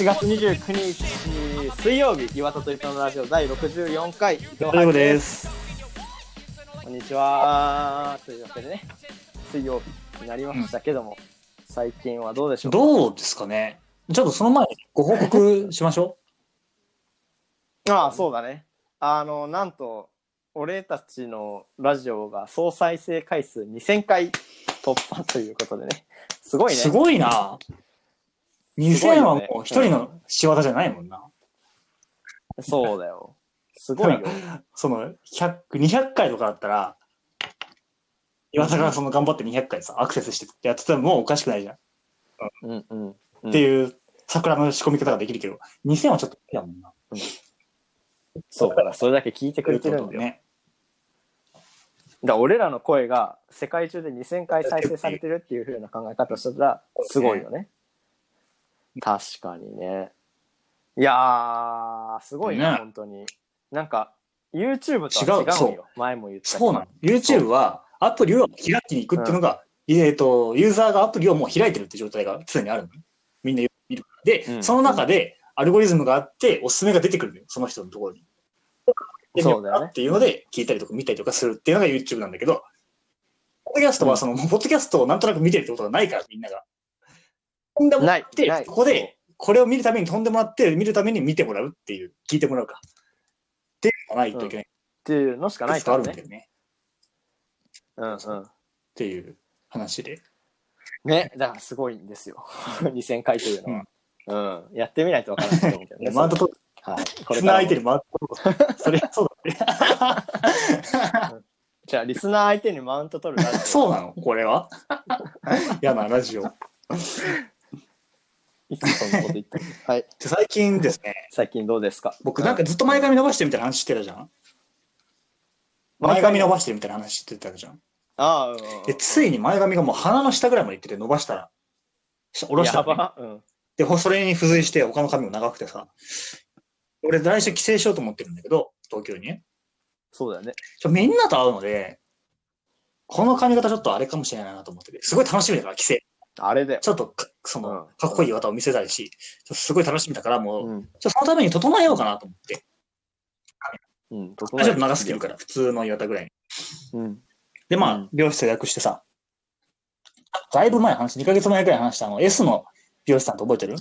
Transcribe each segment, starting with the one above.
7月29日水曜日岩田と伊藤のラジオ第64回伊藤大です。こんにちは。というわけでね水曜日になりましたけども、最近はどうでしょうか？どうですかね？ちょっとその前にご報告しましょ ああそうだね。あのなんと俺たちのラジオが総再生回数2000回突破ということでね。すごう。いね。すごいな。すごい2000はよねもう一人の仕業じゃないもんな。そうだよ すごいよその100、200回とかだったら、岩田がその頑張って200回さ、アクセスしてやってたらもうおかしくないじゃん。うんうん、うん、っていう桜の仕込み方ができるけど、2000はちょっともんな。そうだからそれだけ聞いてくれてるんだよ、ね。だから俺らの声が世界中で2000回再生されてるっていう風な考え方をしたらすごいよね。確かにね。いやー、すごいな、ね本当に。なんか、YouTube とは違うよ。違うそう前も言ったけどそうなの。YouTube はアプリを開きに行くっていうのが、えっと、ユーザーがアプリをもう開いてるって状態が常にあるのね。みんな見るから。で、うんその中でアルゴリズムがあって、おすすめが出てくるのよ。その人のところに。でそうだよねっていうので、聞いたりとか見たりとかするっていうのが YouTube なんだけど、ポッドキャストはその、ポッドキャストをなんとなく見てるってことがないから、みんなが。飛んでもらってここで、これを見るために飛んでもらって、見るために見てもらうっていう、聞いてもらうか。っていうのがないといけない。っていうのしかないあからね。るんだよね。うんうん。っていう話で。ね、だからすごいんですよ。2000回というのは。うん。やってみないとわからないと思うけどね。マウント取はい。こリスれからもナー相手にマウント取る。それ、そうだね。じゃあ、リスナー相手にマウント取るそうなの？これは？嫌なラジオ。いつそんなこと言ったのはい。で最近ですね、最近どうですか？僕なんかずっと前髪伸ばしてるみたいな話してたじゃん。前髪伸ばしてるみたいな話してたじゃん。ああ、うん。で、ついに前髪がもう鼻の下ぐらいまで行ってて伸ばしたら、下下ろしたやらね、ば。うん。で、ほそれに付随して他の髪も長くてさ、俺来週帰省しようと思ってるんだけど、東京にね。そうだよね。ちょみんなと会うので、この髪型ちょっとあれかもしれないなと思ってて、すごい楽しみだから、帰省。あれだよ。ちょっとか、その、うんかっこいい岩田を見せたいし、すごい楽しみだから、もう、うん。そのために整えようかなと思って。うん。ちょっと長すぎるから、普通の岩田ぐらいに。うん。で、まあ、うん美容室予約してさ、だいぶ前話、2ヶ月前くらい話したあの、S の美容師さんって覚えてる？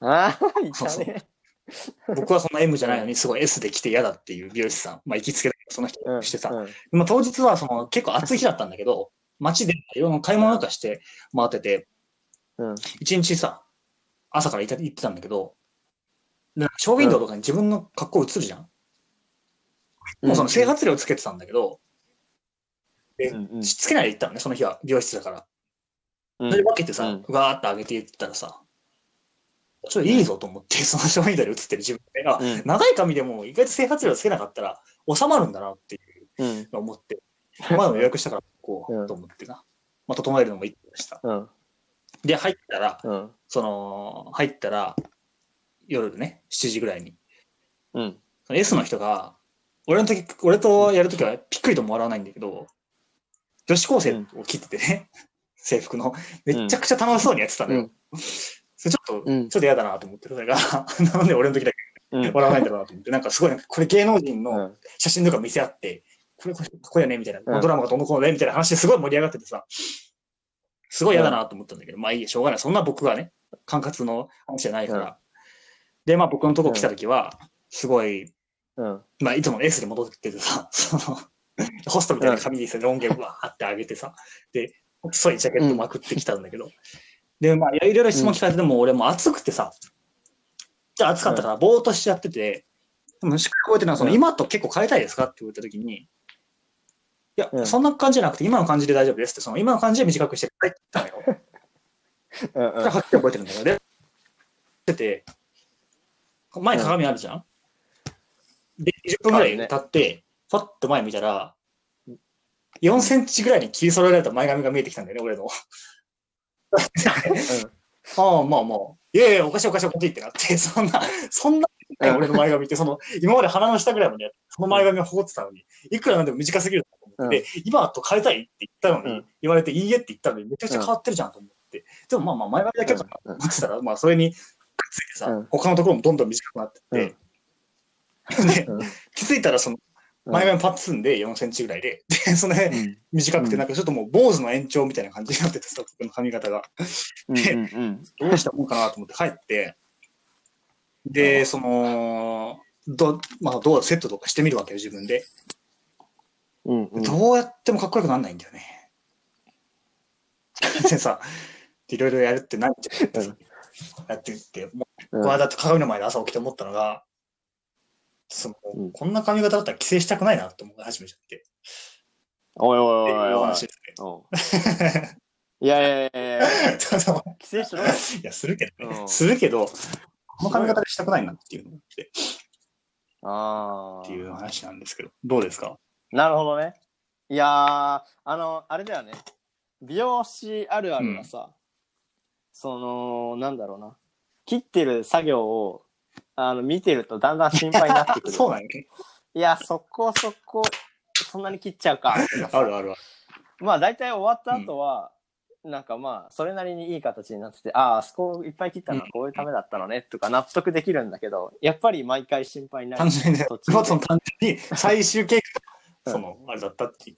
ああ、いたね。僕はそんな M じゃないのに、すごい S で来て嫌だっていう美容師さん。まあ、行きつけその人うん。してさ。うんまあ、当日はその結構暑い日だったんだけど、街でいろんな買い物とかして回ってて、うん。一日さ、朝から行って行ってたんだけど、でショーウィンドウとかに自分の格好映るじゃん。もうその整髪料つけてたんだけど、うんうんつけないで行ったのね、その日は美容室だから。うんそれで分けてさ、うんガーッと上げていったらさ、ちょっといいぞと思って、そのショーウィンドウに映ってる自分で、あ、うん長い髪でも意外と整髪料つけなかったら収まるんだなっていううん。のを思って、まだ予約したからこう、うんと思ってな。まあ、整えるのもいいでした。うん。で、入ったら、うん。その、入ったら、夜ね、7時ぐらいに、うん。その S の人が、俺の時、俺とやるときはぴっくりとも笑わないんだけど、女子高生を切っててね、制服の、めちゃくちゃ楽しそうにやってたのよ。うん。それちょっと、うんちょっと嫌だなと思って、それが、なんで俺の時だけうん。笑わないんだろうなと思って、なんかすごい、これ芸能人のうん。写真とか見せ合って、これ、これ、ここやね、みたいな、うんドラマがどんどんこうのね、みたいな話ですごい盛り上がっててさ、すごい嫌だなと思ったんだけど、まあいいや、しょうがない。そんな僕がね、管轄の話じゃないから。うん。で、まあ僕のとこ来た時は、すごい、うん。まあいつもの S に戻っててさ、その、ホストみたいな髪にしてロン毛わーって上げてさ、で、細いジャケットまくってきたんだけど、で、まあいろいろ質問聞かれて、でも俺もう暑くてさ、じゃあ暑かったからぼーっとしちゃってて、でもしっかり覚えてるのは、そのうん。今と結構変えたいですかって言われた時に、いや、うん。そんな感じじゃなくて、今の感じで大丈夫ですって、その今の感じで短くしてくださいって言ったのよ。うんうん。はっきり覚えてるんだけど、で、してて、前に鏡あるじゃん、で、20分ぐらい経って、パッと前見たら、4センチぐらいに切り揃えられた前髪が見えてきたんだよね、俺の。ああ、まあまあ。いやいや、おかしいおかしいおかしいってなって、そんな、そんな、うん俺の前髪って、その、今まで鼻の下ぐらいまで、その前髪を保ってたのに、いくらなんでも短すぎると思って、今と変えたいって言ったのに、うん。言われて、いいえって言ったのに、めちゃくちゃ変わってるじゃんと思って。でもまあまあ、前髪だけだから思ってたら、まあ、それにくっついてさ、うん。他のところもどんどん短くなってって、で、うん。気づいたら、その、前髪パッツンで4センチぐらいで、で、その辺、うん。短くて、なんかちょっともう坊主の延長みたいな感じになっててさ、僕の髪型が。うんうんどうしたもんかなと思って帰って、で、その、ど、まあ、どうセットとかしてみるわけよ、自分で。うんうん。どうやってもかっこよくなんないんだよね。でさ、いろいろやるって何ってうん。やってって、もう、うん。この間鏡の前で朝起きて思ったのが、そのうん。こんな髪型だったら帰省したくないなって思い始めちゃって。おいおいっていうおいおい。話ですね。おういやいやいやいや規制 しろ。よいや、するけどね。うん。するけど、この髪型でしたくないなっていうのって、あっていうあ話なんですけど、どうですか？なるほどね。いやーあのあれだよね。美容師あるあるはさ、そのなんだろうな。切ってる作業をあの見てるとだんだん心配になってくる。そうなんよね。いやそこそこそんなに切っちゃうかあるあるある。まあ大体終わった後は、なんかまあそれなりにいい形になっててあああそこいっぱい切ったのはこういうためだったのねとか納得できるんだけどやっぱり毎回心配になる。単純に 単純に最終結果、その、あれだったっていう。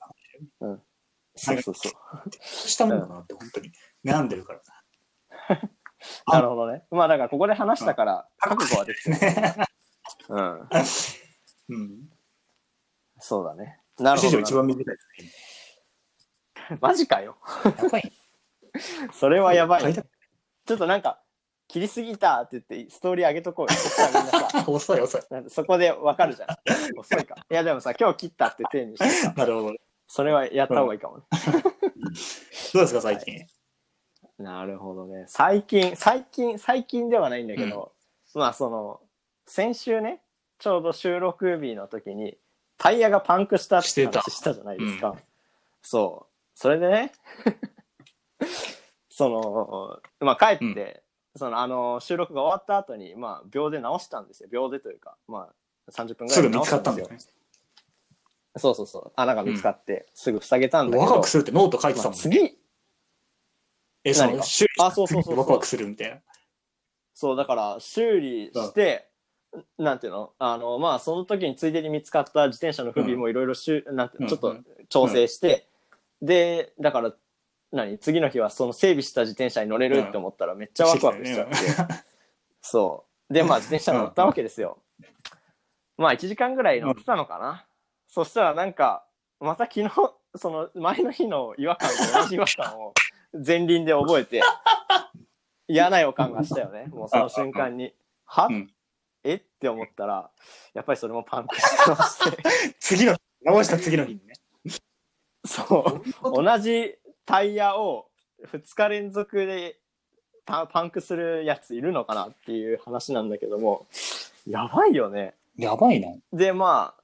そうそうそうしたもんだなって、本当に。悩んでるから。なるほどねまあだからここで話したから覚悟はできて。うんうん。そうだねなるほど一番短い マジかよね。やばい。それはやばい、ちょっとなんか切りすぎたって言ってストーリー上げとこうよ そしたらみんなさ遅い遅い。なんかそこでわかるじゃん遅いかいやでもさ今日切ったって手にしてさなるほど。どそれはやった方がいいかもね、うですか、最近？なるほどね。最近、最近、最近ではないんだけど、まあその、先週ね、ちょうど収録日の時に、タイヤがパンクしたって話したじゃないですか。うそう。それでね、その、まあ帰って、そのあの、収録が終わった後に、まあ秒で直したんですよ。秒でというか、まあ30分ぐらいですぐ見つ直したんですよかったんだよ。ね。そうそうそう。穴が見つかって、すぐ塞げたんだけど、ワクワクするってノート書いてあたもんね。次、え、その、修理あそうそうそうそう ワクワクするみたいな。そう、だから修理して、なんていうの？あの、まあ、その時についでに見つかった自転車の不備もいろいろしゅ、なちょっと調整して、で、だから、なんか次の日はその整備した自転車に乗れるって思ったらめっちゃワクワクしちゃって、そう。で、まあ自転車乗ったわけですよ。まあ1時間ぐらい乗ってたのかな。そしたらなんか、また昨日、その前の日の違和感と同じ違和感を前輪で覚えて、嫌な予感がしたよね。もうその瞬間に。は、うんえ？って思ったら、やっぱりそれもパンクしてまして。次の、直した次の日にね。そう。同じタイヤを2日連続でパパンクするやついるのかなっていう話なんだけども、やばいよね。やばいな。で、ま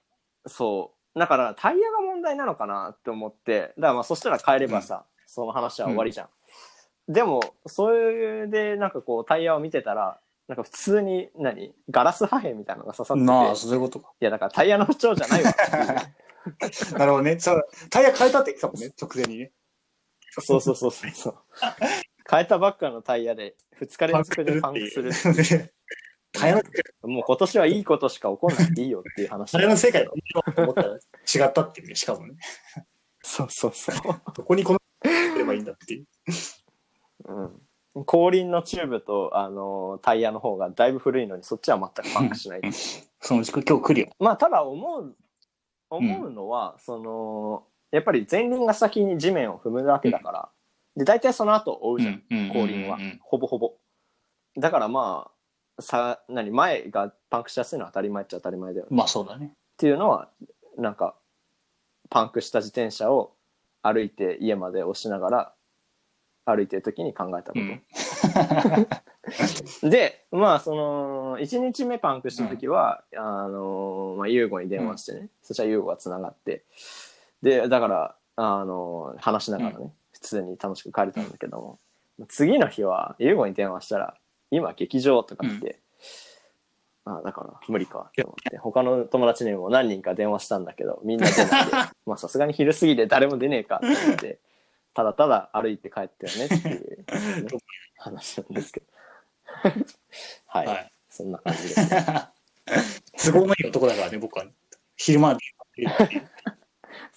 あ、そう。だからタイヤが問題なのかなって思って、だからまあそしたら帰ればさ、その話は終わりじゃん。でも、それでなんかこうタイヤを見てたら、なんか普通に何ガラス破片みたいなのが刺さってて、なあ、いそういうことか。やだからタイヤの不調じゃないわ。なるほどね。そう、タイヤ変えたって言ってたもんね、直前にね。そうそうそうそうそう。変えたばっかのタイヤで2日連続でパンクする。もう今年はいいことしか起こんなくていいよっていう話。タイヤの世界でいいよと思ったら違ったっていうね、しかもね。そうそうそう。どこにこの、すればいいんだっていう。うん。後輪のチューブと、あのタイヤの方がだいぶ古いのにそっちは全くパンクしない。そのうち今日来るよ。まあただ思う、思うのは、その、やっぱり前輪が先に地面を踏むわけだから、で、大体その後追うじゃん、後輪は。ほぼほぼ。だからまあ、さ、何、前がパンクしやすいのは当たり前っちゃ当たり前だよね。まあそうだね。っていうのはなんかパンクした自転車を歩いて家まで押しながら歩いてる時に考えたこと、うん。で、まあ、その、1日目パンクした時は、あの、まあ、ユーゴに電話してね、そしたらユーゴが繋がって、で、だから、あの、話しながらね、普通に楽しく帰れたんだけども、次の日は、ユーゴに電話したら、今劇場とか言って、あだから無理かと思って、他の友達にも何人か電話したんだけど、みんな出ないで、まあさすがに昼過ぎで誰も出ねえかって思って、ただただ歩いて帰ったよねっていう、ね 話なんですけど。はい、はいそんな感じです、ね。都合のいい男だからね、僕は。昼間に。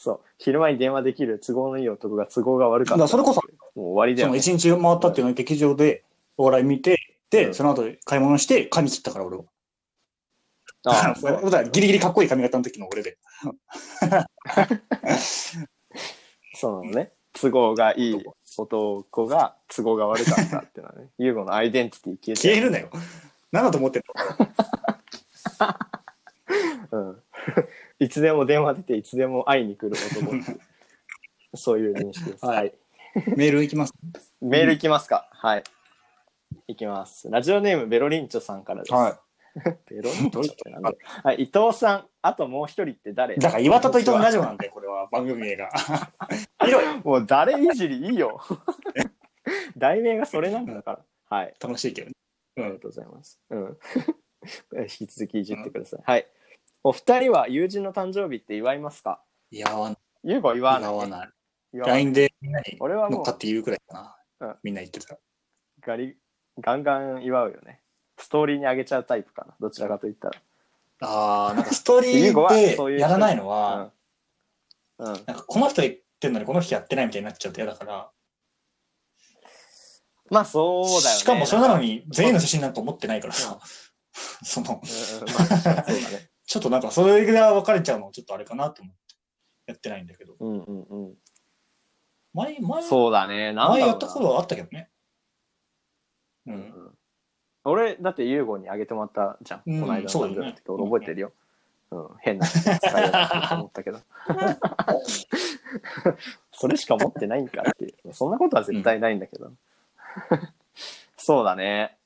そう。昼間に電話できる都合のいい男が都合が悪かった。らそれこそ、もう終わりだその。一日回ったっていうのは劇場でお笑い見て、で、うんその後買い物して髪切ったから俺は。ああ それだからギリギリかっこいい髪型の時の俺で。そうなのね。都合がいい男が都合が悪かったっていうのはね。ユーゴのアイデンティティ消えて消えるなよ。なんだと思ってんうん。いつでも電話出て、いつでも会いに来る男っていう。そういう認識です。はいはい。のメールいきます？メールいきますか？はい。いきます。ラジオネームベロリンチョさんからです。は ベロリンチョってなんだよはい。伊藤さん、あともう一人って誰？い。だから岩田と伊藤のラジオなんで、これは番組名が。もう誰いじりいいよ。題名がそれなんだから。はい。楽しいけどね。うん。ありがとうございます。うん。引き続きいじってください。はい。お二人は友人の誕生日って祝いますか？いや、わゆうごは祝わない。合わない。祝わない LINE でみんなに俺はもう乗っかって言うくらいかな。うんみんな言ってた。ガリ、ガンガン祝うよね。ストーリーにあげちゃうタイプかな？どちらかと言ったら。ああ、なんかストーリーそういう人でやらないのは、うん。うん。なんかこの人言ってんのにこの人やってないみたいになっちゃうと嫌だから。まあそうだよね。しかもそれなのに全員の写真なんか持ってないからさ。その、うんうんまあそうだね。ちょっとなんかそれが分かれちゃうのはちょっとあれかなと思ってやってないんだけど。うんうんうん。前、前、そうだね。なんだ前やったことはあったけどね。う。うんん俺、だってユーゴにあげてもらったじゃん。うんこの間のそうだよね誕生日の時俺覚えてるよ。うん、変な使い方だと思ったけど。それしか持ってないんかっていう。そんなことは絶対ないんだけど。そうだね。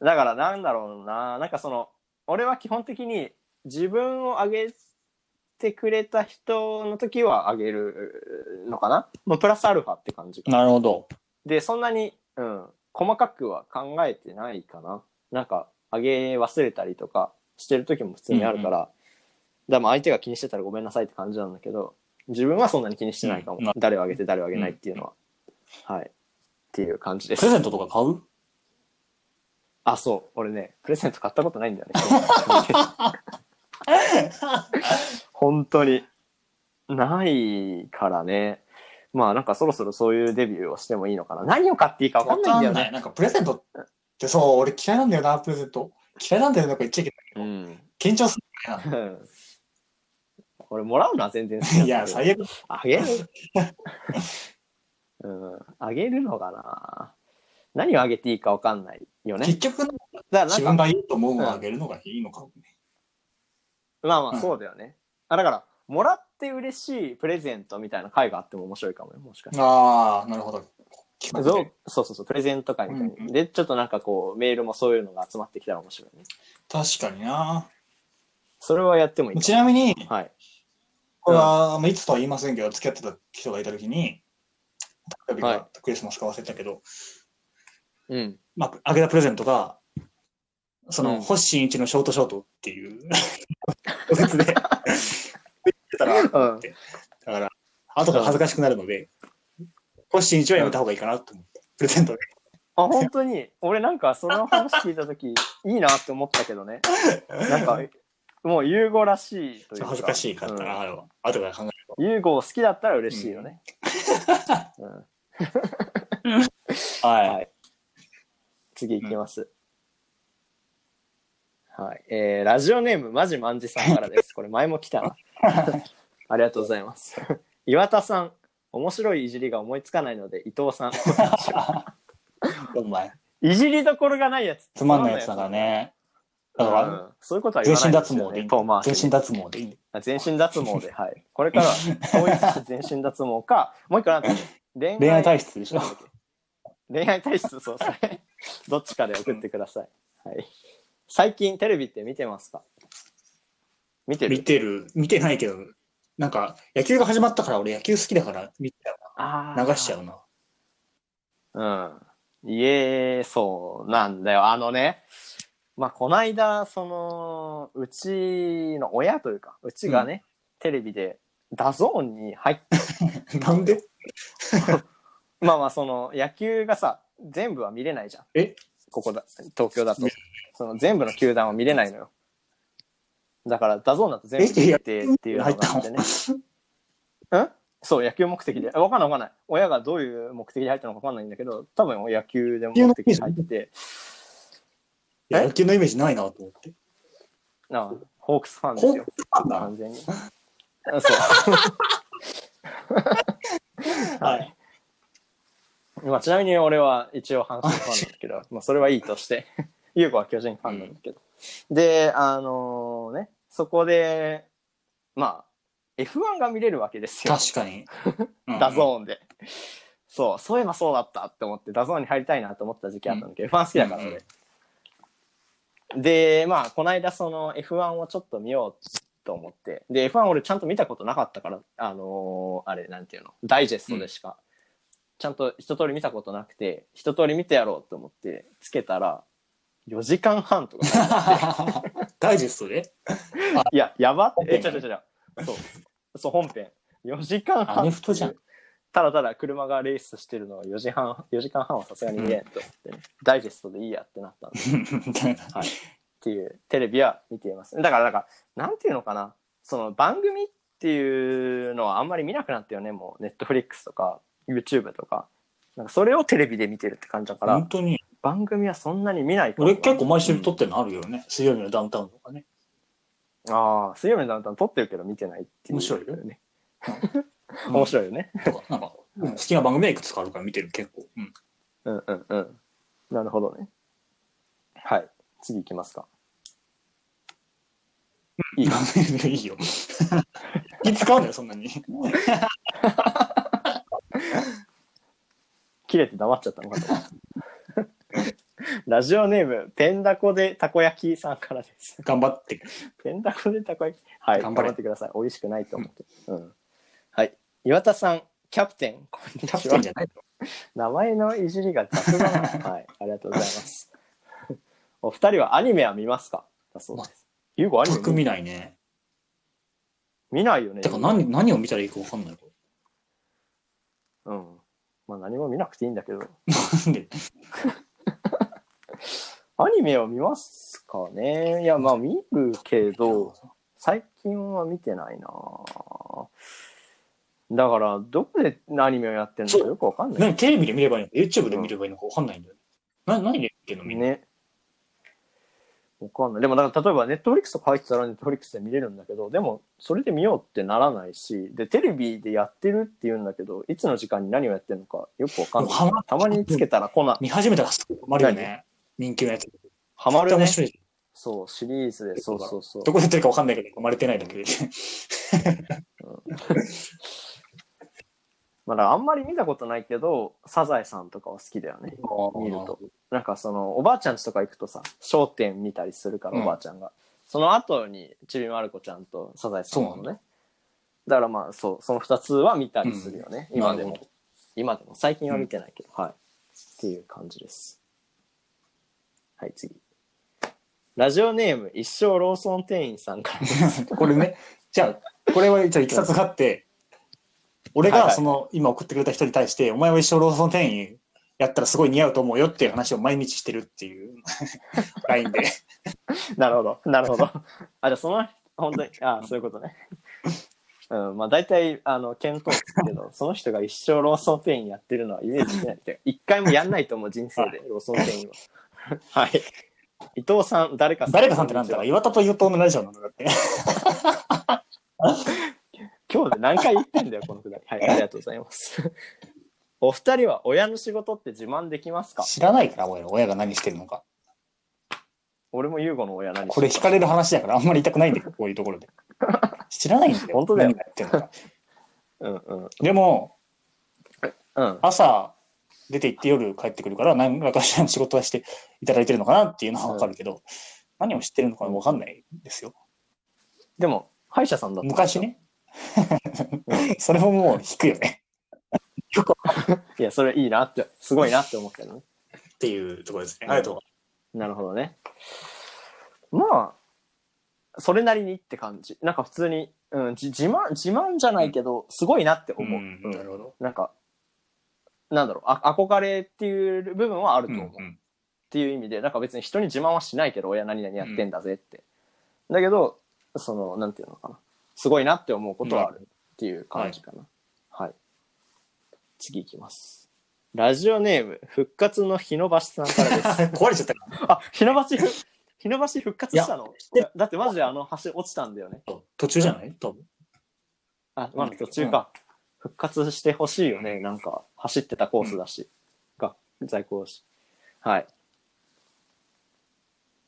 だからなんだろうな。なんかその、俺は基本的に自分をあげてくれた人の時はあげるのかな？まあ、プラスアルファって感じかななるほど。で、そんなに、うん、細かくは考えてないかな。なんか、あげ忘れたりとかしてる時も普通にあるから、だからまあ相手が気にしてたらごめんなさいって感じなんだけど、自分はそんなに気にしてないかも。うん誰をあげて誰をあげないっていうのは。はい。っていう感じですプレ。ゼントとか買う？あ、そう。俺ね、プレゼント買ったことないんだよね。本当に。ないからね。まあなんかそろそろそういうデビューをしてもいいのかな。何を買っていいか分かんないんだよね。なんかプレゼントってそう、俺嫌いなんだよな、プレゼント。嫌いなんだよな、なんか言っちゃいけない。うん。緊張する俺 もらうのは全然 いや、最悪。あげる？うん。あげるのかな何をあげていいか分かんないよね。結局、自分がいいと思うものをあげるのがいいのかもね。まあまあうんそうだよね。あ、だから、もらって嬉しいプレゼントみたいな回があっても面白いかもよ、もしかして。ああ、なるほど。そうそうそうそう、プレゼント会みたいに。うんうんで、ちょっとなんかこう、メールもそういうのが集まってきたら面白いね。確かにな。それはやってもいいかちなみに、も。はい。これは、まあ、いつとは言いませんけど、付き合ってた人がいたときに、誕生日はいかクリスマスか忘れたけど、うん。まあ、あげたプレゼントが、その、うん星新一のショートショートっていう、小説で、言ってたら、うん。だから、後から恥ずかしくなるので、星新一はやめた方がいいかなと思って、プレゼントで。あ、本当に、俺なんかその話聞いたとき、いいなって思ったけどね。なんか、もう、ユーゴらしいというか。恥ずかしいかったな、あれは。後から考えると。うんユーゴ好きだったら嬉しいよね。うん はい。はい。次行きます。はい。えー、ラジオネーム、マジマンジさんからです。これ前も来たな。ありがとうございます。岩田さん、面白いいじりが思いつかないので、伊藤さん。お前、いじりどころがないやつ。つまんないやつだからね。だうん。から、そういうことは言全身脱わないですよね。毛でいい。全身脱毛でいい。あ全身脱毛で、はい。これからは、統一して全身脱毛か、もう一個なんだっけ恋恋愛体質でしょ恋愛体質、そう、それ、どっちかで送ってください。はい。最近テレビって見てますか？見てる？見てる、見てないけど、なんか、野球が始まったから俺野球好きだから見てな。流しちゃうな。うん。いえ、そうなんだよ。あのね、まあ、こないだ、その、うちの親というか、うちがね、テレビで、 DAZN に入って、なんで？まあまあ、その、野球がさ、全部は見れないじゃん。え？ここだ、東京だと。その、全部の球団は見れないのよ。だから、 DAZN だと全部見れてっていうのがあってね。うん？そう、野球目的で。わかんないわかんない。親がどういう目的で入ったのかわかんないんだけど、多分野球で目的で入ってて、野球のイメージないなと思って。なあホークスファンですよ。完全に。あそう。はい。まあ、ちなみに俺は一応阪神ファンなんだけど、まあそれはいいとして、優子は巨人ファンなんだけど。で、あのね、そこで、まあ、F1 が見れるわけですよ。確かに。DAZN で。そう、そういえばそうだったって思って、 DAZN に入りたいなと思った時期あったんだけど、F1 好きだからうん俺。で、まあ、この間その F1 をちょっと見ようと思って、で、F1 俺ちゃんと見たことなかったから、あのーあれ、なんていうの、ダイジェストでしか、ちゃんと一通り見たことなくて、一通り見てやろうと思って、つけたら、4時間半とか ダイジェストで？いや、やばって。え、ちょちょちょ。そう。そう、本編。4時間半。アメフトじゃん。ただただ車がレースしてるのを4時半、4時間半はさすがに見れんと思ってね、ダイジェストでいいやってなったんで。はい。っていう、テレビは見ています。だから、なんか、なんていうのかな。その番組っていうのはあんまり見なくなったよね、もう。ネットフリックスとか、YouTube とか。なんかそれをテレビで見てるって感じだから本、当に。番組はそんなに見ないかも俺結構毎週撮ってるのあるよね。水曜日のダウンタウンとかね。ああ、水曜日のダウンタウン撮ってるけど見てないっていう。面白いよね。面白いよね。とか、なんか、うん好きな番組はいくつかあるから見てる結構。うん。うんうんうん。なるほどね。はい。次行きますか。いいよ。いいよ。気使うのよ、そんなに。切れて黙っちゃったのかと。ラジオネーム、ペンダコでたこ焼きさんからです。頑張って。ペンダコでたこ焼き。はい、頑頑張ってください。美味しくないと思って。うん。はい。岩田さん、キャプテン、こんにキャプちはテンじ。ゃないの名前のいじりが雑だな。はい、ありがとうございます。お二人はアニメは見ますか？だそうです。ゆうごアニメ見ない？ね。見ないよね。てか何、何を見たらいいかわかんない。うん。まあ何も見なくていいんだけど。なんで？アニメを見ますかねいや、まあ見るけど、最近は見てないなだから、どこでアニメをやってるのかよくわかんない。何テレビで見ればいいの ?YouTube で見ればいいのかわかんないんだよ。な、何で見てんのみんな？ね。わかんない。でも、だから例えば、ネットフリックスとか入ってたらネットフリックスで見れるんだけど、でも、それで見ようってならないし、で、テレビでやってるって言うんだけど、いつの時間に何をやってるのかよくわかんない。たまにつけたら来ない。見始めたらすぐハマるよね。人気のやつ。ハマるね。面白い。そう、シリーズで、そうそうそうど。こでやってるかわかんないけど、生まれてないだけで。まあ、だあんまり見たことないけど、サザエさんとかは好きだよね。見ると。なんかその、おばあちゃんちとか行くとさ、商店見たりするから、うんおばあちゃんが。その後に、ちびまる子ちゃんとサザエさんのね。だからまあ、そう、その二つは見たりするよね。うん今でも。今でも。最近は見てないけど、はい。っていう感じです。はい、次。ラジオネーム、一生ローソン店員さんからです。これね、じゃあ、これは、じゃあ、いきさつがあって、俺が、はいはいその、今送ってくれた人に対して、お前は一生ローソン店員やったらすごい似合うと思うよっていう話を毎日してるっていう、LINE で。なるほど、なるほど。あ、じゃあその、本当に、あそういうことね。うん、まあ大体、あの、見当つくけど、その人が一生ローソン店員やってるのはイメージできない。てか一回もやんないと思う、人生で、ローソン店員は。はい。伊藤さん、誰かさん。誰かさんってなんだろう岩田と伊藤のラジオなんだって。今日で何回言ってんだよ、このくだり。はい、ありがとうございます。お二人は親の仕事って自慢できますか？知らないから、親親が何してるのか。俺も優吾の親何してこれ惹かれる話だからあんまり言いたくないんだけど、こういうところで。知らないんだよ。本当だよ何やってるのか。うんうん。でも、うん。朝、出て行って夜帰ってくるから、何らかしらの仕事はしていただいてるのかなっていうのはわかるけど、何を知ってるのかわかんないですよ。でも、歯医者さんだった。昔。ね。それももう引くよね。よくいや、それいいなって、すごいなって思ったよね。っていうところですね。ありがとう。なるほどね。まあ、それなりにって感じ。なんか普通に、うん、じ自慢、自慢じゃないけど、すごいなって思う。うんうんなるほど。なんか、なんだろう、あ憧れっていう部分はあるとうん思う。っていう意味で、なんか別に人に自慢はしないけど、親何々やってんだぜって。だけど、その、なんていうのかな。すごいなって思うことはあるっていう感じかな。はい。次いきます。ラジオネーム、復活の日野橋さんからです。壊れちゃったかあ、日野橋ふ、日野橋復活したの？だだってマジであの橋落ちたんだよね。ら。途中じゃない？多分。あ、まだ途中か。復活してほしいよね。なんか、走ってたコースだし。が、在庫だし。はい。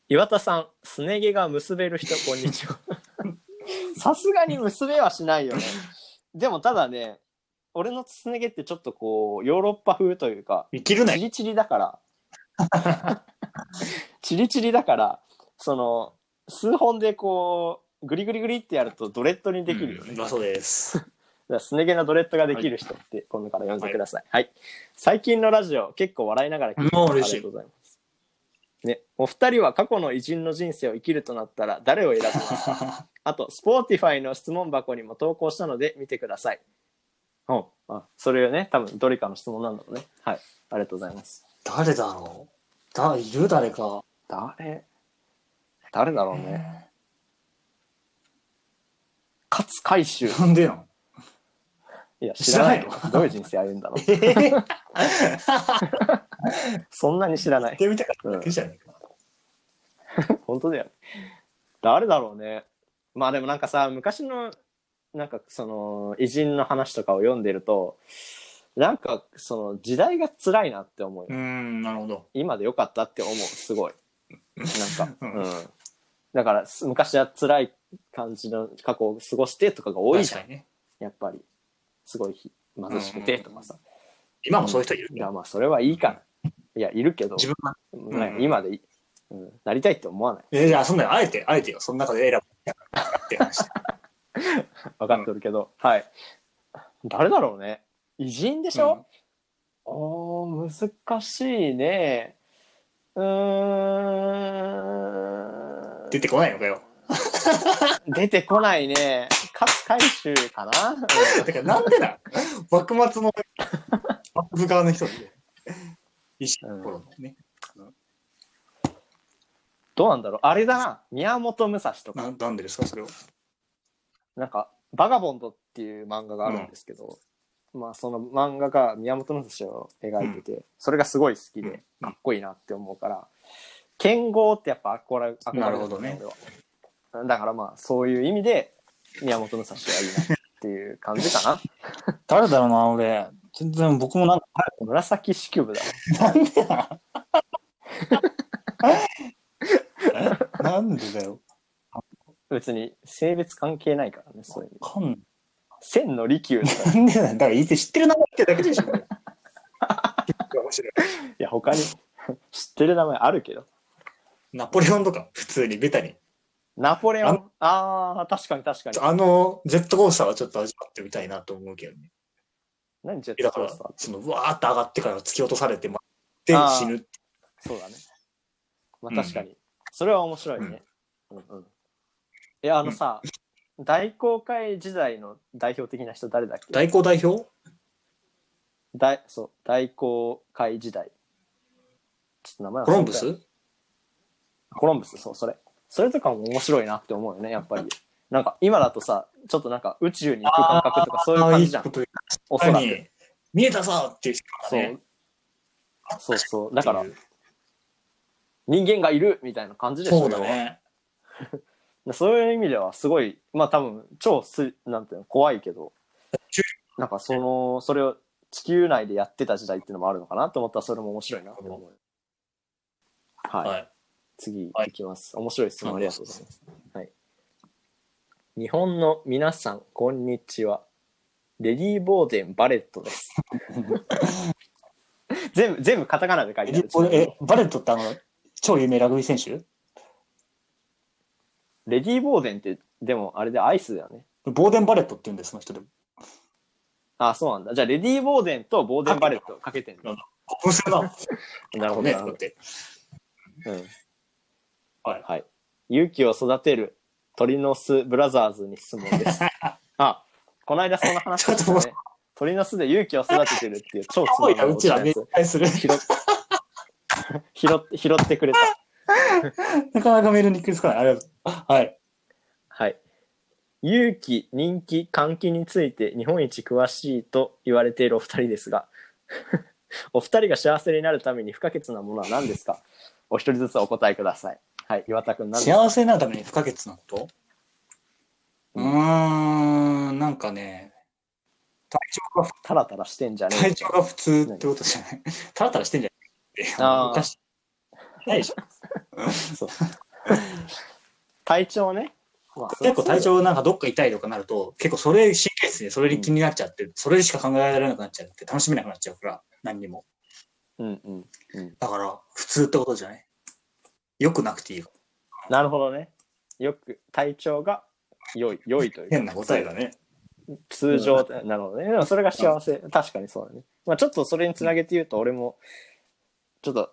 岩田さん、すね毛が結べる人、こんにちは。さすがに結べはしないよね。でもただね、俺のすね毛ってちょっとこう、ヨーロッパ風というか、生きるなよ。チリチリだから、チリチリだから、その、数本でこう、グリグリグリってやるとドレッドにできるよね。うんまあそうです。だからすね毛のドレッドができる人って今度から呼んでください。はい。最近のラジオ結構笑いながら聞いてます。ありがとうございます。ね、お二人は過去の偉人の人生を生きるとなったら誰を選びますか？あと、 Spotify の質問箱にも投稿したので見てください。うん。あ、それをね、多分どれかの質問なんだろうね。はい。ありがとうございます。誰だろう？だ、いる？誰か？誰？誰だろうね。勝海舟。なんでなん？いや、知らないよ。どういう人生歩んだの？そんなに知らない。で見たかっただけじゃねえか。本当だよね。誰だろうね。まあでもなんかさ、昔の、なんかその、偉人の話とかを読んでると、なんかその時代が辛いなって思うよ。うーん、なるほど。今でよかったって思う、すごい。なんか、う うんん。だから、す昔は辛い感じの過去を過ごしてとかが多いじゃん確。かにね。やっぱり。すごいひ貧しくてとかさ。今もそういう人いるいや、まあそれはいいから。いや、いるけど、自分は。まあうん今でいい、うん、なりたいって思わない。えじゃあ、そんなの、あえて、あえてよ。その中で選ぶ。って話。分かってるけど、はい。誰だろうね。偉人でしょ、おー、難しいね。うーん。出てこないのかよ。出てこないね。勝海舟かな、だからなんでだ？幕末の幕府側の人で。頃のね。どうなんだろう？あれだな。宮本武蔵とか。ななんでですか、それは。なんか、バガボンドっていう漫画があるんですけど、まあその漫画が宮本武蔵を描いてて、それがすごい好きで、かっこいいなって思うから、剣豪ってやっぱ憧れ、憧れなるほどね俺はだからまあそういう意味で、宮本武蔵はいいなっていう感じかな。誰だろうな、俺。全然僕もなんか、紫式部だ。なんでだなんでだよ。別に性別関係ないからね、そういうかん。千の利休。なんでだだから、いつ知ってる名前ってだけでしょ。面白い。いや、他に知ってる名前あるけど。ナポレオンとか、普通にベタに。ナポレオン？ああー、確かに確かに。あの、ジェットコースターはちょっと味わってみたいなと思うけどね。何ジェットコースター、その、うわーって上がってから突き落とされて、まであー死ぬって。そうだね。まうんあ確かに。それは面白いね。うんうん。いや、あのさ、大航海時代の代表的な人誰だっけ？代行代表？大そう、大航海時代。ちょっと名前コロンブス？コロンブス、そう、それ。それとかも面白いなって思うよね、やっぱり。なんか、今だとさ、ちょっとなんか宇宙に行く感覚とかそういう感じじゃんおそらく。に見えたぞっていう人がそうね。。そうそう。だから人間がいるみたいな感じでしょそうだね。そういう意味ではすごい、まあ多分超す、なんていうの、怖いけど、なんかその、それを地球内でやってた時代っていうのもあるのかなと思ったらそれも面白いなと思う。はい。はい。次はいいきます。面白い質問ありがとうございます。はい。日本の皆さん、こんにちは。レディー・ボーデン・バレットです。全部、全部カタカナで書いてある。俺え、バレットってあの、超有名ラグビー選手？レディー・ボーデンって、でもあれでアイスだよね。ボーデン・バレットって言うんです、その人でも。あ、そうなんだ。じゃあ、レディー・ボーデンとボーデン・バレットかけてんだ。面白いな。なるほど。ね、なるほどだって。うん。はい。はい。勇気を育てる鳥の巣ブラザーズに質問です。あ、この間そんな話をしたね。鳥の巣で勇気を育ててるっていう超つ多いな、まうちらめっやつちゃする。拾っ拾って、拾ってくれた。なかなかメールにくりつかない。ありがとう。はい。はい。勇気、人気、換気について日本一詳しいと言われているお二人ですが、お二人が幸せになるために不可欠なものは何ですか？お一人ずつお答えください。はい。岩田くん何ですか幸せになるために不可欠なこと？うーん、なんかね、体調が、タラタラしてんじゃねえ体調が普通ってことじゃない。タラタラしてんじゃないって。あー昔。ないでしょ。そう。体調ね。まあ結構体調なんかどっか痛いとかなると、結構それ神経質でそれに気になっちゃって、それしか考えられなくなっちゃって、楽しめなくなっちゃうから、何にも。うんうんうん。だから、普通ってことじゃない？よくなくていい。なるほどね。よく、体調が良い、良いというか。変な答えだね。通常で、なるほどね。でもそれが幸せ。確かにそうだね。まあちょっとそれにつなげて言うと、俺も、ちょっと、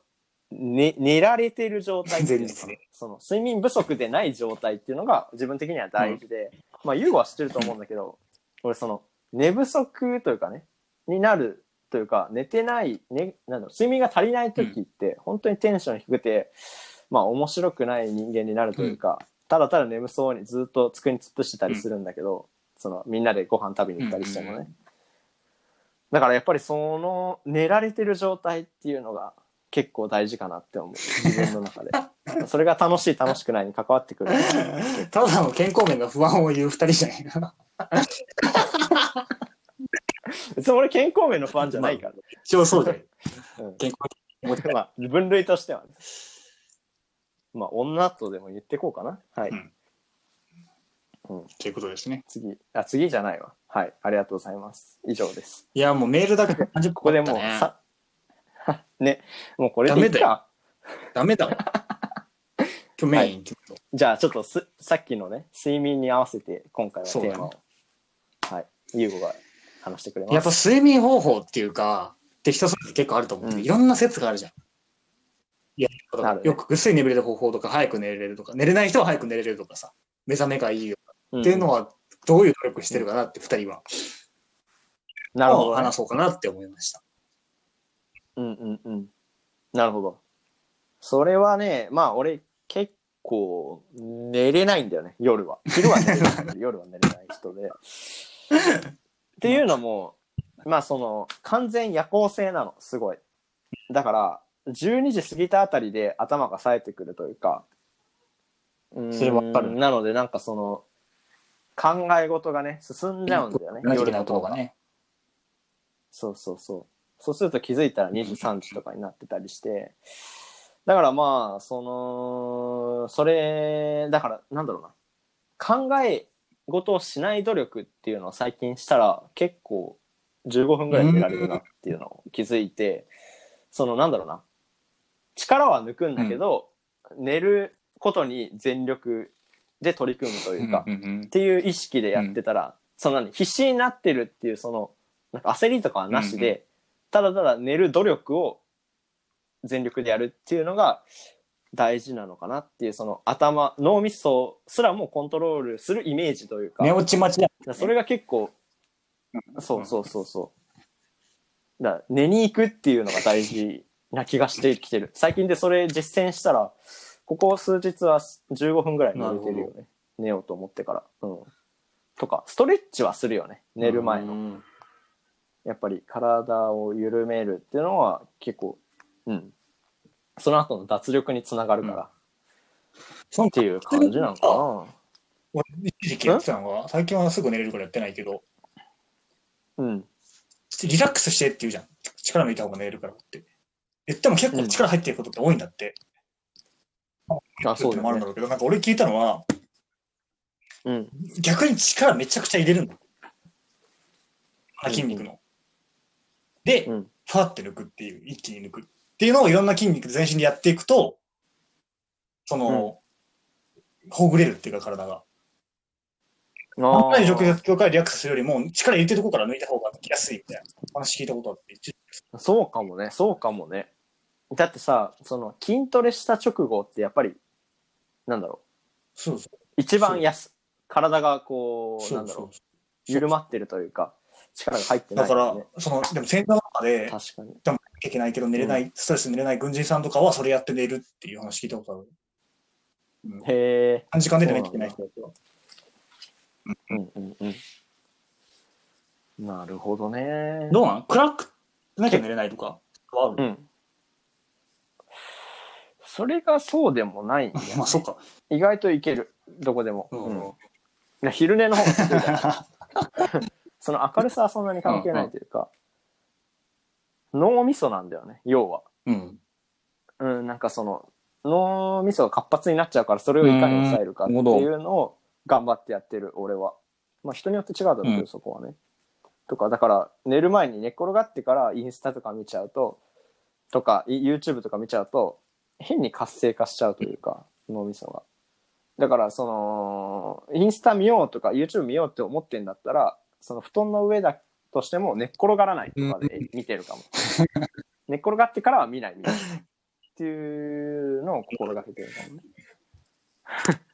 ね、寝られてる状態っていうのその睡眠不足でない状態っていうのが自分的には大事で、まあ、ユーゴは知ってると思うんだけど、俺その、寝不足というかね、になるというか、寝てない、ね、なんだろう睡眠が足りない時って、本当にテンション低くて、まあ面白くない人間になるというか、ただただ眠そうにずっと机に突っ伏してたりするんだけど、その、みんなでご飯食べに行ったりしてもね。うんうんだからやっぱりその、寝られてる状態っていうのが結構大事かなって思う。自分の中で。それが楽しい楽しくないに関わってくる。ただの健康面が不安を言う二人じゃないか。別に俺健康面の不安じゃないから。一応そう。うん健康まあ、分類としてはね。まあ、女とでも言ってこうかな。はい。うんということですね。次。あ、次じゃないわ。はい。ありがとうございます。以上です。いや、もうメールだけで30ここでもう、ね、さ、ね、もうこれでいいダメだか。ダメだわ。今日メイン、ちょっとじゃあ、ちょっとす、さっきのね、睡眠に合わせて、今回はテーマを、はい。ゆうごが話してくれます。やっぱ睡眠方法っていうか、って人それぞれ結構あると思うけど、うんいろんな説があるじゃん。よくぐっすり眠れる方法とか、早く寝れるとか、寝れない人は早く寝れるとかさ、目覚めがいいようんっていうのは、どういう努力してるかなって二人は、なるほどね、話そうかなって思いました。うんうんうん。なるほど。それはね、まあ俺結構寝れないんだよね、夜は。昼は寝れない 夜は寝れない人で。っていうのも、まあその完全夜行性なの、すごい。だから、12時過ぎたあたりで頭が冴えてくるというか、うーんそれわかるなのでなんかその、考え事がね、進んじゃうんだよね。夜の方がないことが。ね。そうそうそう。そうすると気づいたら2時、3時とかになってたりして、だからまあ、その、それ、だから、なんだろうな。考え事をしない努力っていうのを最近したら、結構15分ぐらい寝られるなっていうのを気づいて、その、なんだろうな。力は抜くんだけど、寝ることに全力で取り組むというか、うんうんうんっていう意識でやってたら、その何必死になってるっていうそのなんか焦りとかはなしで、うんうただただ寝る努力を全力でやるっていうのが大事なのかなっていうその頭脳みそすらもコントロールするイメージというか寝落ち待ちだ。だからそれが結構、そうそうそうそう。だ寝に行くっていうのが大事な気がしてきてる。最近でそれ実践したらここ数日は15分ぐらい寝れてるよね。寝ようと思ってから。うん。とかストレッチはするよね。寝る前の。の。やっぱり体を緩めるっていうのは結構うん。その後の脱力につながるから、そのっていう感じなのか俺一時期やってたのが、最近はすぐ寝れるからやってないけど、なうん。リラックスしてって言うじゃん。力抜いた方が寝れるからって。言っても結構力入ってることって多いんだって。あそうだねもあるんだろうけど、なんか俺聞いたのは、うん逆に力めちゃくちゃ入れるんだ。筋肉の。で、うんファって抜くっていう、一気に抜くっていうのをいろんな筋肉全身でやっていくと、その、ほぐれるっていうか体が。ああんまり状況からリラックスするよりも、力入れてるとこから抜いた方が抜きやすいみたいな話聞いたことあって、一そうかもね、そうかもね。だってさ、その筋トレした直後ってやっぱり、なんだろう、そうそう。一番やす、体がこう、そうそうなんだろう、緩まってるというか、力が入ってないだからね。、その、でも戦闘の中で、確かに。でもいけないけど寝れない、ストレスで寝れない軍人さんとかはそれやって寝るっていう話聞いたことある。うん、へえ。短時間で寝なきゃいけない人たちは。うんうんうん。なるほどね。どうなん？暗くなきゃ寝れないとかはある、うん。それがそうでもないんだよね まあ、そうか。意外といける。どこでも。うん昼寝の方が得意だよ その明るさはそんなに関係ないというか、脳みそなんだよね、要は。うん。うん、なんかその、脳みそが活発になっちゃうから、それをいかに抑えるかっていうのを頑張ってやってる、俺は。まあ人によって違うだろうけど、うんそこはね。とか、だから、寝る前に寝っ転がってからインスタとか見ちゃうと、とか、い YouTube とか見ちゃうと、変に活性化しちゃうというか、脳みそが。だから、その、インスタ見ようとか、YouTube 見ようって思ってんだったら、その布団の上だとしても寝っ転がらないとかで見てるかも。寝っ転がってからは見ない見ない。っていうのを心がけてるかもね。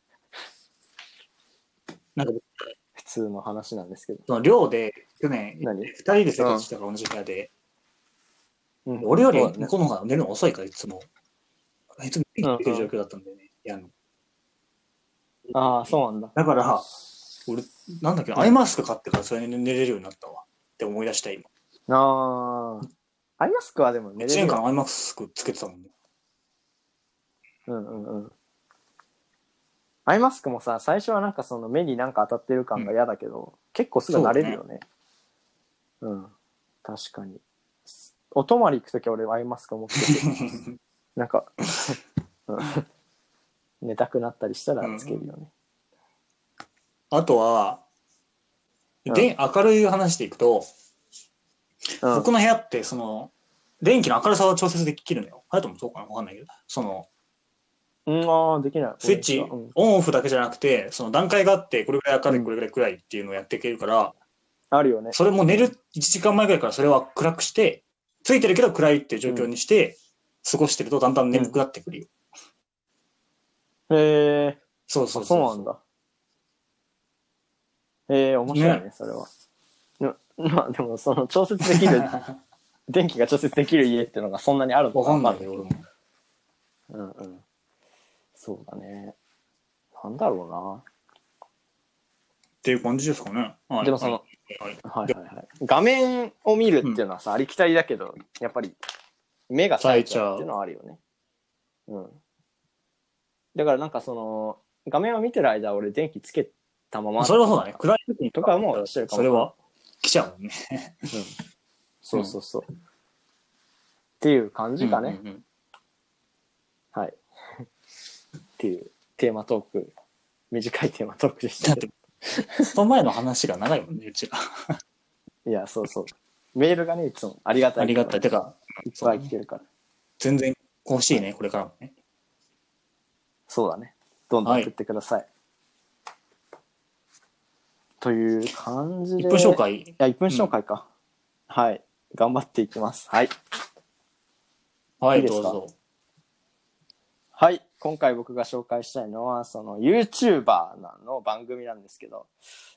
なんか、普通の話なんですけど。その寮で、去年、何？二人で生活してたから同じ部屋で、うん俺より向こうの方が寝るの遅いから、いつも。いつも生きてる状況だったんだよね、部屋の。ああ、そうなんだ。だから、俺、なんだっけ、アイマスク買ってからそれに寝れるようになったわ。って思い出した今。ああ。アイマスクはでも寝1れるよ。年間アイマスクつけてたもんね。うんうんうん。アイマスクもさ、最初はなんかその目になんか当たってる感が嫌だけど、結構すぐ慣れるよね。うん。確かに。お泊まり行くときは俺アイマスク持ってて、なんか、うん寝たくなったりしたらつけるよね。あとは、うんで、明るい話でいくと、うん。僕の部屋って、その、電気の明るさを調節できるのよ。あれともそうかな？わかんないけど。その、うん、ああ、できない。スイッチ、うんオンオフだけじゃなくて、その段階があって、これぐらい明るい、うんこれぐらい暗いっていうのをやっていけるから、あるよね。それも寝る1時間前ぐらいからそれは暗くして、ついてるけど暗いっていう状況にして、過ごしてるとだんだん眠くなってくるよ。へえ。そうそうそうなんだ。ええ面白いね、ねそれは。なまあでも、その調節できる、電気が調節できる家っていうのがそんなにあるのわかんないよ、わ俺も。うんうん。そうだね。なんだろっていう感じですかね。うな。でもその、はい、はいはいはい。画面を見るっていうのはさ、ありきたりだけど、やっぱり目が冴えちゃうっていうのはあるよね。うん。だからなんかその、画面を見てる間俺電気つけたまま。それはそうだね。暗い時にとかもしてるかもそれは来ちゃうもんね。うん。そうそうそう。っていう感じかね。うんうんうんはい。っていうテーマトーク、短いテーマトークでしたその前の話が長いもんね、うちら。ど。いや、そうそう。メールがね、いつもありがたい。ありがたい。てか、いっぱい来てるから。全然欲しいね、これからもね。そうだね。どんどん送ってください。という感じで。1分紹い介。や、1分紹介か。はい。頑張っていきます。はい。はいい、いですか？どうぞ。はい。今回僕が紹介したいのは、その YouTuber の番組なんですけど、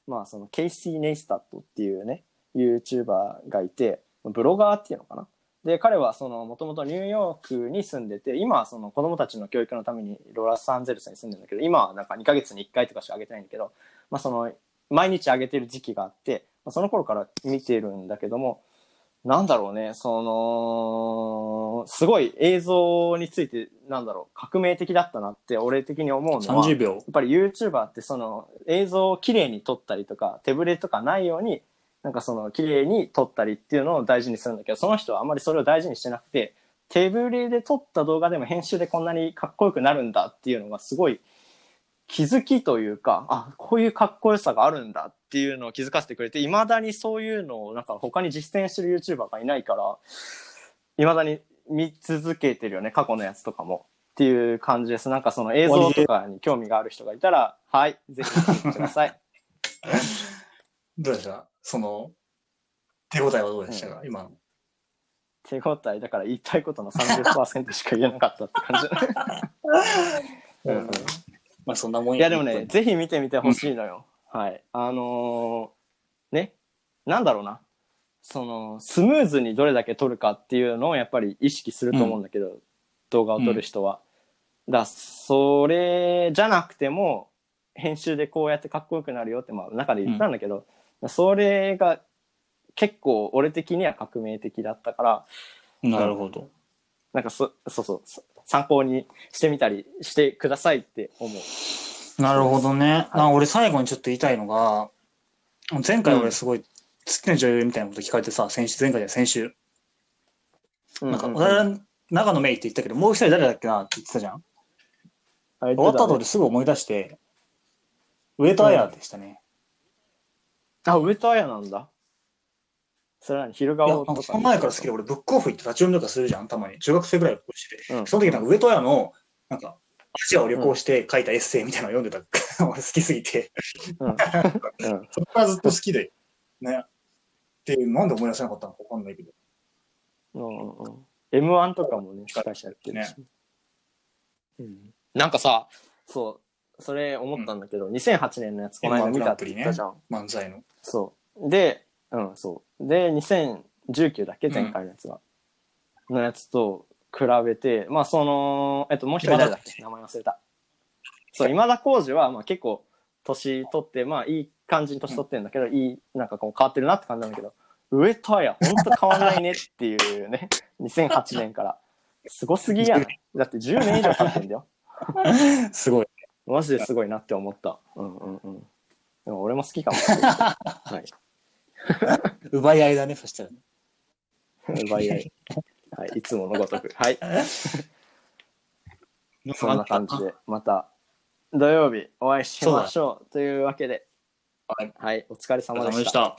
まあそのケイシー・ネイスタットっていうね、YouTuber がいて、ブロガーっていうのかな？で、彼はその、もともとニューヨークに住んでて、今はその子供たちの教育のためにロサンゼルスに住んでるんだけど、今はなんか2ヶ月に1回とかしか上げてないんだけど、まあその、毎日上げてる時期があって、まあ、その頃から見てるんだけども、なんだろうね、その、すごい映像について、なんだろう、革命的だったなって俺的に思うのは、や30秒っ。ぱり YouTuber ってその映像を綺麗に撮ったりとか、手ぶれとかないように、なんかその綺麗に撮ったりっていうのを大事にするんだけど、その人はあんまりそれを大事にしてなくて、手ぶれで撮った動画でも編集でこんなにかっこよくなるんだっていうのがすごい気づきというか、あ、こういうかっこよさがあるんだっていうのを気づかせてくれて、未だにそういうのをなんか他に実践してる YouTuber がいないから、いまだに見続けてるよね、過去のやつとかも。っていう感じです。なんかその映像とかに興味がある人がいたら、はい、ぜひ見てください。どうでした？その、手応えはどうでしたか、今の。手応えだから言いたいことの30%しか言えなかったって感じ。うんうんまあそんなもんいやでもね、ぜひ見てみてほしいのよ。はい。あのーね、なんだろうな。その、スムーズにどれだけ撮るかっていうのをやっぱり意識すると思うんだけど、動画を撮る人は。だそれじゃなくても、編集でこうやってかっこよくなるよって、まあ中で言ったんだけど、それが結構俺的には革命的だったから、なるほど。なんかそ、そうそう、そ参考にしてみたりしてくださいって思う。なるほどね。あ俺最後にちょっと言いたいのが、前回俺すごい好きな女優みたいなこと聞かれてさ、先週、前回じゃない先週。なんか、うう俺は長野メイって言ったけど、もう一人誰だっけなって言ってたじゃん。終わった後ですぐ思い出して、上戸彩でしたね。あ、上戸彩なんだ。それは何昼いや、顔とか。その前から好きで、俺ブックオフ行って立ち読みとかするじゃん、たまに。中学生ぐらいの頃してて。うんその時なんか上戸彩の、なんか、アジアを旅行して書いたエッセイみたいなのを読んでた。俺好きすぎて。うん。うん。そこからずっと好きで。ね。っていう、なんで思い出せなかったのかわかんないけど。うんうん M1 とかもね、司会者やってるし。うん、なんかさ、そう、それ思ったんだけど、2008年のやつこの間見たって言ったじゃん。漫才の。そう。で、うん、そう。で、2019だっけ？うん前回のやつは。のやつと比べて、まあその、えっと、もう一人誰だっけ？名前忘れた。そう、今田耕司は、まあ結構、年取って、まあいい感じに年取ってるんだけど、いい、なんかこう変わってるなって感じなんだけど、上戸彩、ほんと変わんないねっていうね、2008年から。すごすぎやん。だって10年以上経ってんだよ。すごい。マジですごいなって思った。うんうんうん。でも俺も好きかも。はい。奪い合いだね、そしたらね。奪い合い。はい、いつものごとく。はい。そんな感じで、また土曜日お会いしましょう。というわけで、はいはい、お疲れ様でし。た。